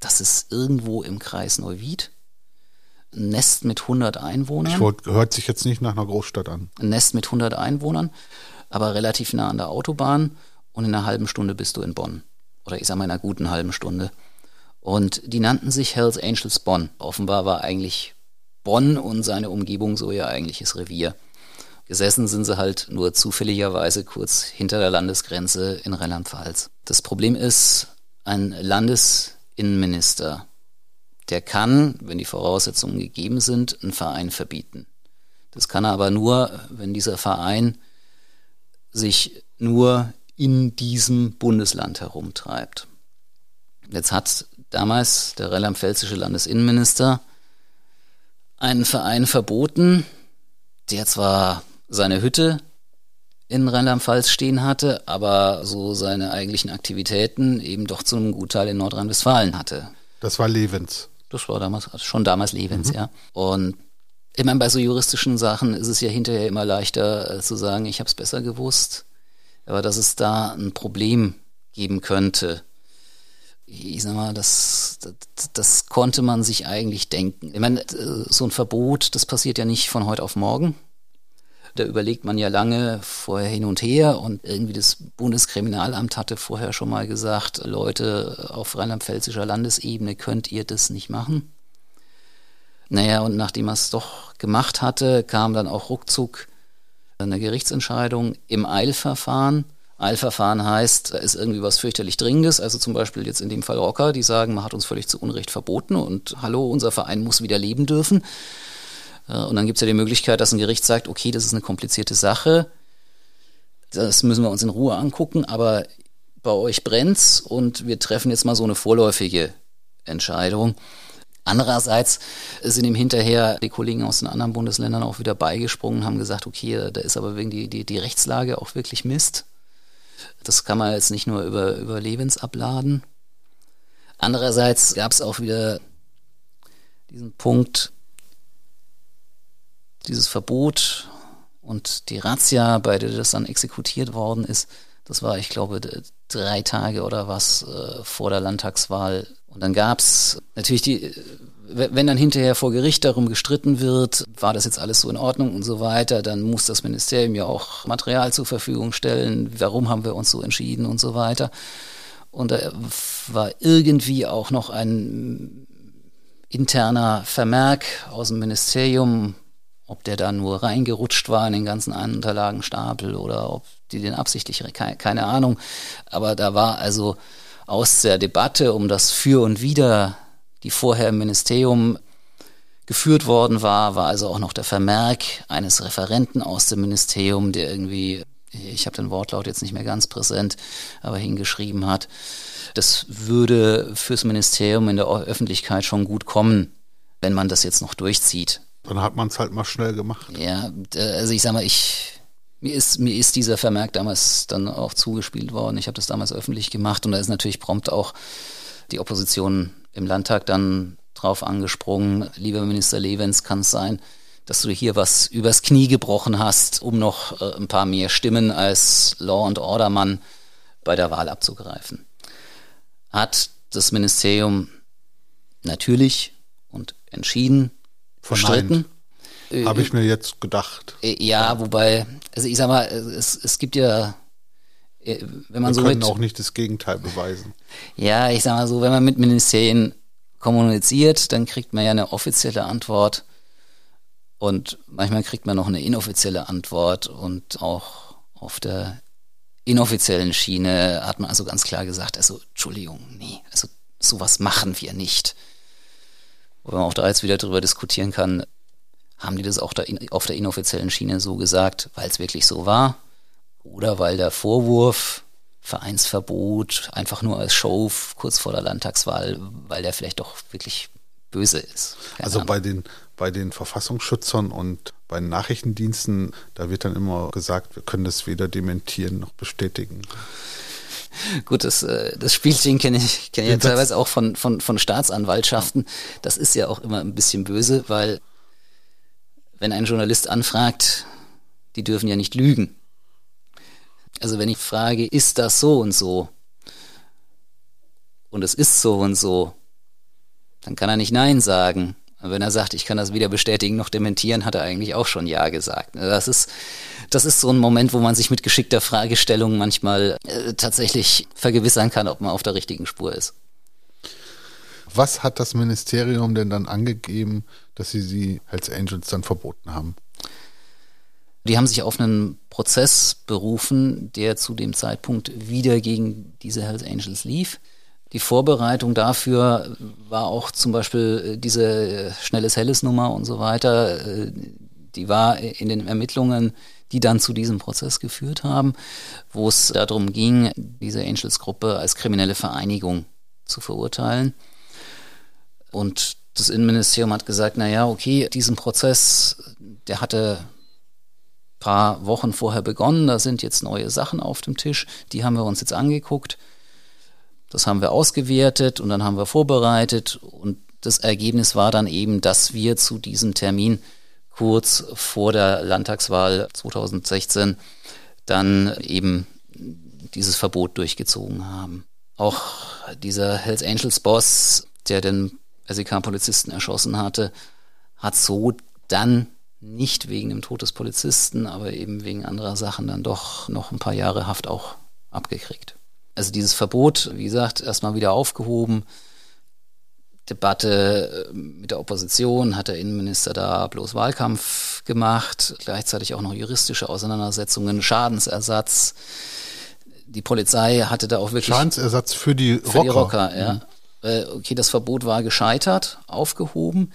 Das ist irgendwo im Kreis Neuwied. Ein Nest mit 100 Einwohnern. Wollt, hört sich jetzt nicht nach einer Großstadt an. Ein Nest mit 100 Einwohnern, aber relativ nah an der Autobahn und in einer halben Stunde bist du in Bonn. Oder ich sag mal in einer guten halben Stunde. Und die nannten sich Hells Angels Bonn. Offenbar war eigentlich Bonn und seine Umgebung so ihr eigentliches Revier. Gesessen sind sie halt nur zufälligerweise kurz hinter der Landesgrenze in Rheinland-Pfalz. Das Problem ist, ein Landesinnenminister der kann, wenn die Voraussetzungen gegeben sind, einen Verein verbieten. Das kann er aber nur, wenn dieser Verein sich nur in diesem Bundesland herumtreibt. Jetzt hat damals der rheinland-pfälzische Landesinnenminister einen Verein verboten, der zwar seine Hütte in Rheinland-Pfalz stehen hatte, aber so seine eigentlichen Aktivitäten eben doch zu einem Gutteil in Nordrhein-Westfalen hatte. Das war Levens. Das war damals, also schon damals Levens, mhm. ja. Und ich meine, bei so juristischen Sachen ist es ja hinterher immer leichter äh, zu sagen, ich habe es besser gewusst. Aber dass es da ein Problem geben könnte, ich sag mal, das, das, das konnte man sich eigentlich denken. Ich meine, äh, so ein Verbot, das passiert ja nicht von heute auf morgen. Da überlegt man ja lange vorher hin und her und irgendwie das Bundeskriminalamt hatte vorher schon mal gesagt, Leute auf rheinland-pfälzischer Landesebene könnt ihr das nicht machen. Naja, und nachdem er es doch gemacht hatte, kam dann auch ruckzuck eine Gerichtsentscheidung im Eilverfahren. Eilverfahren heißt, da ist irgendwie was fürchterlich Dringendes, also zum Beispiel jetzt in dem Fall Rocker, die sagen, man hat uns völlig zu Unrecht verboten und hallo, unser Verein muss wieder leben dürfen. Und dann gibt es ja die Möglichkeit, dass ein Gericht sagt, okay, das ist eine komplizierte Sache, das müssen wir uns in Ruhe angucken, aber bei euch brennt's und wir treffen jetzt mal so eine vorläufige Entscheidung. Andererseits sind ihm hinterher die Kollegen aus den anderen Bundesländern auch wieder beigesprungen, haben gesagt, okay, da ist aber wegen die, die, die Rechtslage auch wirklich Mist. Das kann man jetzt nicht nur über, über Lebens abladen. Andererseits gab es auch wieder diesen Punkt, dieses Verbot und die Razzia, bei der das dann exekutiert worden ist, das war, ich glaube, drei Tage oder was äh, vor der Landtagswahl. Und dann gab es natürlich die, wenn dann hinterher vor Gericht darum gestritten wird, war das jetzt alles so in Ordnung und so weiter, dann muss das Ministerium ja auch Material zur Verfügung stellen. Warum haben wir uns so entschieden und so weiter. Und da war irgendwie auch noch ein interner Vermerk aus dem Ministerium, ob der da nur reingerutscht war in den ganzen Unterlagenstapel oder ob die den absichtlich, keine, Ahnung. Aber da war also aus der Debatte um das Für und Wider, die vorher im Ministerium geführt worden war, war also auch noch der Vermerk eines Referenten aus dem Ministerium, der irgendwie, ich habe den Wortlaut jetzt nicht mehr ganz präsent, aber hingeschrieben hat, das würde fürs Ministerium in der Öffentlichkeit schon gut kommen, wenn man das jetzt noch durchzieht. Dann hat man es halt mal schnell gemacht. Ja, also ich sag mal, ich mir ist, mir ist dieser Vermerk damals dann auch zugespielt worden. Ich habe das damals öffentlich gemacht und da ist natürlich prompt auch die Opposition im Landtag dann drauf angesprungen. Lieber Minister Levens, kann es sein, dass du hier was übers Knie gebrochen hast, um noch äh, ein paar mehr Stimmen als Law and Order Mann bei der Wahl abzugreifen. Hat das Ministerium natürlich und entschieden verstritten. Habe ich mir jetzt gedacht. Äh, ja, wobei, also ich sag mal, es, es gibt ja, äh, wenn man Wir so können mit, auch nicht das Gegenteil beweisen. Ja, ich sag mal so, wenn man mit Ministerien kommuniziert, dann kriegt man ja eine offizielle Antwort und manchmal kriegt man noch eine inoffizielle Antwort und auch auf der inoffiziellen Schiene hat man also ganz klar gesagt, also Entschuldigung, nee, also sowas machen wir nicht. Wo man auch da jetzt wieder drüber diskutieren kann, haben die das auch da in, auf der inoffiziellen Schiene so gesagt, weil es wirklich so war? Oder weil der Vorwurf Vereinsverbot einfach nur als Show kurz vor der Landtagswahl, weil der vielleicht doch wirklich böse ist? Keine also bei den, bei den Verfassungsschützern und bei den Nachrichtendiensten, da wird dann immer gesagt, wir können das weder dementieren noch bestätigen. Gut, das, äh, das Spielchen kenne ich, kenne ich ja teilweise auch von, von, von Staatsanwaltschaften. Das ist ja auch immer ein bisschen böse, weil wenn ein Journalist anfragt, die dürfen ja nicht lügen. Also wenn ich frage, ist das so und so? Und es ist so und so, dann kann er nicht Nein sagen. Und wenn er sagt, ich kann das weder bestätigen noch dementieren, hat er eigentlich auch schon Ja gesagt. Das ist, das ist so ein Moment, wo man sich mit geschickter Fragestellung manchmal äh, tatsächlich vergewissern kann, ob man auf der richtigen Spur ist. Was hat das Ministerium denn dann angegeben, dass sie sie Hells Angels dann verboten haben? Die haben sich auf einen Prozess berufen, der zu dem Zeitpunkt wieder gegen diese Hells Angels lief. Die Vorbereitung dafür war auch zum Beispiel diese schnelles Helles Nummer und so weiter. Die war in den Ermittlungen, die dann zu diesem Prozess geführt haben, wo es darum ging, diese Angels-Gruppe als kriminelle Vereinigung zu verurteilen. Und das Innenministerium hat gesagt, na ja, okay, diesen Prozess, der hatte paar Wochen vorher begonnen, da sind jetzt neue Sachen auf dem Tisch, die haben wir uns jetzt angeguckt. Das haben wir ausgewertet und dann haben wir vorbereitet und das Ergebnis war dann eben, dass wir zu diesem Termin kurz vor der Landtagswahl 2016 dann eben dieses Verbot durchgezogen haben. Auch dieser Hells Angels Boss, der den SEK-Polizisten erschossen hatte, hat so dann nicht wegen dem Tod des Polizisten, aber eben wegen anderer Sachen dann doch noch ein paar Jahre Haft auch abgekriegt. Also dieses Verbot, wie gesagt, erstmal wieder aufgehoben. Debatte äh, mit der Opposition hat der Innenminister da bloß Wahlkampf gemacht, gleichzeitig auch noch juristische Auseinandersetzungen, Schadensersatz. Die Polizei hatte da auch wirklich. Schadensersatz für die Rocker. Für die Rocker, ja. Mhm. Äh, okay, das Verbot war gescheitert, aufgehoben.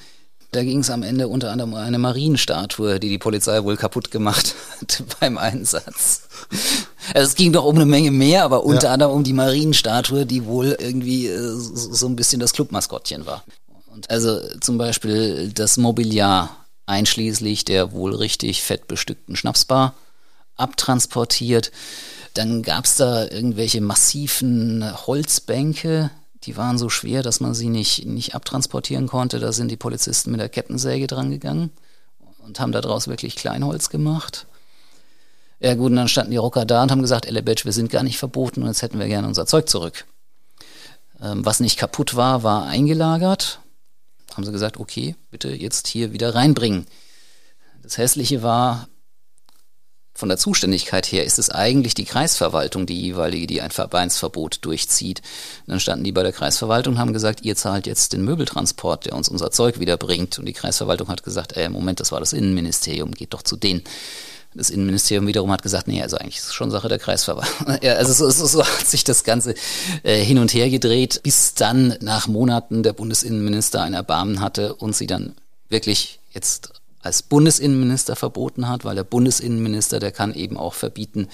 Da ging es am Ende unter anderem um eine Marienstatue, die die Polizei wohl kaputt gemacht hat beim Einsatz. Also es ging doch um eine Menge mehr, aber unter ja. anderem um die Marienstatue, die wohl irgendwie äh, so ein bisschen das Clubmaskottchen war. Und also zum Beispiel das Mobiliar, einschließlich der wohl richtig fett bestückten Schnapsbar, abtransportiert. Dann gab es da irgendwelche massiven Holzbänke, die waren so schwer, dass man sie nicht, nicht abtransportieren konnte. Da sind die Polizisten mit der Kettensäge dran gegangen und haben daraus wirklich Kleinholz gemacht. Ja gut, und dann standen die Rocker da und haben gesagt, Elebetsch, wir sind gar nicht verboten und jetzt hätten wir gerne unser Zeug zurück. Ähm, was nicht kaputt war, war eingelagert. Haben sie gesagt, okay, bitte jetzt hier wieder reinbringen. Das Hässliche war, von der Zuständigkeit her ist es eigentlich die Kreisverwaltung, die jeweilige, die ein Vereinsverbot durchzieht. Und dann standen die bei der Kreisverwaltung und haben gesagt, ihr zahlt jetzt den Möbeltransport, der uns unser Zeug wieder bringt. Und die Kreisverwaltung hat gesagt, äh, Moment, das war das Innenministerium, geht doch zu denen. Das Innenministerium wiederum hat gesagt, nee, also eigentlich ist es schon Sache der Kreisverwaltung. ja, also so, so, so hat sich das Ganze äh, hin und her gedreht, bis dann nach Monaten der Bundesinnenminister ein Erbarmen hatte und sie dann wirklich jetzt als Bundesinnenminister verboten hat, weil der Bundesinnenminister, der kann eben auch verbieten,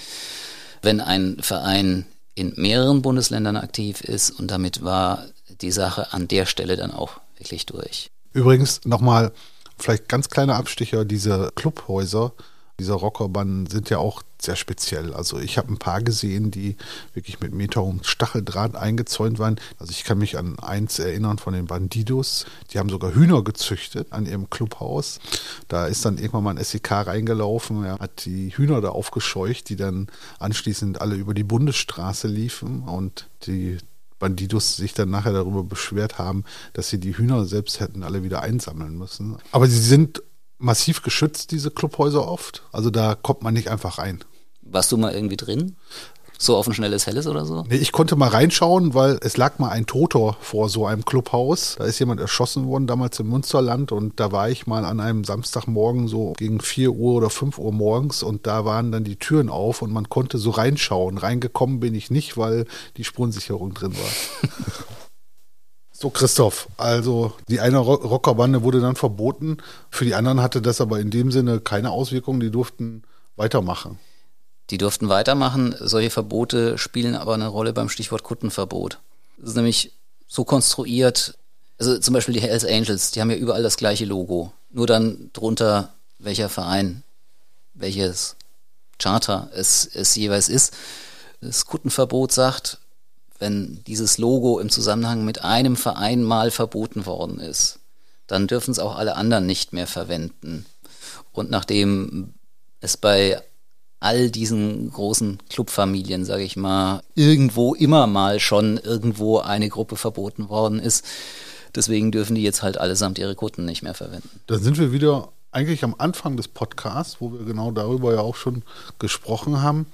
wenn ein Verein in mehreren Bundesländern aktiv ist und damit war die Sache an der Stelle dann auch wirklich durch. Übrigens nochmal vielleicht ganz kleiner Abstecher, diese Clubhäuser, diese Rockerbanden sind ja auch sehr speziell. Also ich habe ein paar gesehen, die wirklich mit meterhohem Stacheldraht eingezäunt waren. Also ich kann mich an eins erinnern von den Bandidos. Die haben sogar Hühner gezüchtet an ihrem Clubhaus. Da ist dann irgendwann mal ein SEK reingelaufen, er hat die Hühner da aufgescheucht, die dann anschließend alle über die Bundesstraße liefen und die Bandidos sich dann nachher darüber beschwert haben, dass sie die Hühner selbst hätten alle wieder einsammeln müssen. Aber sie sind massiv geschützt, diese Clubhäuser oft. Also da kommt man nicht einfach rein. Warst du mal irgendwie drin? So auf ein schnelles Helles oder so? Nee, ich konnte mal reinschauen, weil es lag mal ein Toter vor so einem Clubhaus. Da ist jemand erschossen worden, damals im Münsterland. Und da war ich mal an einem Samstagmorgen so gegen 4 Uhr oder 5 Uhr morgens und da waren dann die Türen auf und man konnte so reinschauen. Reingekommen bin ich nicht, weil die Spurensicherung drin war. So, Christoph, also die eine Rockerbande wurde dann verboten. Für die anderen hatte das aber in dem Sinne keine Auswirkungen. Die durften weitermachen. Die durften weitermachen. Solche Verbote spielen aber eine Rolle beim Stichwort Kuttenverbot. Das ist nämlich so konstruiert, also zum Beispiel die Hells Angels, die haben ja überall das gleiche Logo. Nur dann drunter, welcher Verein, welches Charter es, es jeweils ist. Das Kuttenverbot sagt, wenn dieses Logo im Zusammenhang mit einem Verein mal verboten worden ist, dann dürfen es auch alle anderen nicht mehr verwenden. Und nachdem es bei all diesen großen Clubfamilien, sage ich mal, irgendwo immer mal schon irgendwo eine Gruppe verboten worden ist, deswegen dürfen die jetzt halt allesamt ihre Kutten nicht mehr verwenden. Da sind wir wieder eigentlich am Anfang des Podcasts, wo wir genau darüber ja auch schon gesprochen haben.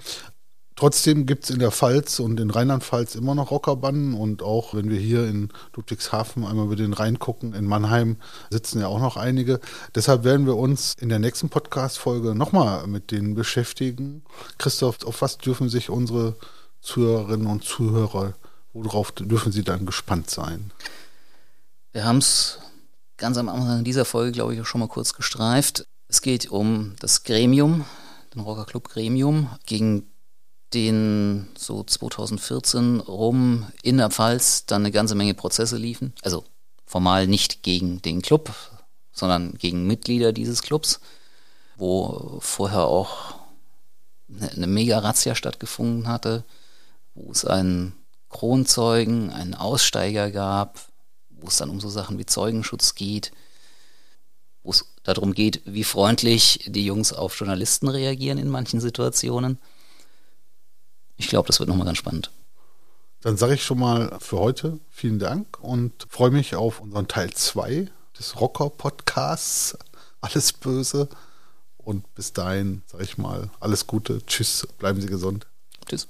Trotzdem gibt es in der Pfalz und in Rheinland-Pfalz immer noch Rockerbanden und auch wenn wir hier in Ludwigshafen einmal über den Rhein gucken, in Mannheim sitzen ja auch noch einige. Deshalb werden wir uns in der nächsten Podcast-Folge nochmal mit denen beschäftigen. Christoph, auf was dürfen sich unsere Zuhörerinnen und Zuhörer Worauf dürfen Sie dann gespannt sein? Wir haben es ganz am Anfang dieser Folge, glaube ich, auch schon mal kurz gestreift. Es geht um das Gremium, den Rocker Club Gremium, gegen den so 2014 rum in der Pfalz dann eine ganze Menge Prozesse liefen. Also formal nicht gegen den Club, sondern gegen Mitglieder dieses Clubs, wo vorher auch eine, Mega-Razzia stattgefunden hatte, wo es einen Kronzeugen, einen Aussteiger gab, wo es dann um so Sachen wie Zeugenschutz geht, wo es darum geht, wie freundlich die Jungs auf Journalisten reagieren in manchen Situationen. Ich glaube, das wird nochmal ganz spannend. Dann sage ich schon mal für heute vielen Dank und freue mich auf unseren Teil 2 des Rocker-Podcasts. Alles Böse. Und bis dahin sage ich mal alles Gute. Tschüss. Bleiben Sie gesund. Tschüss.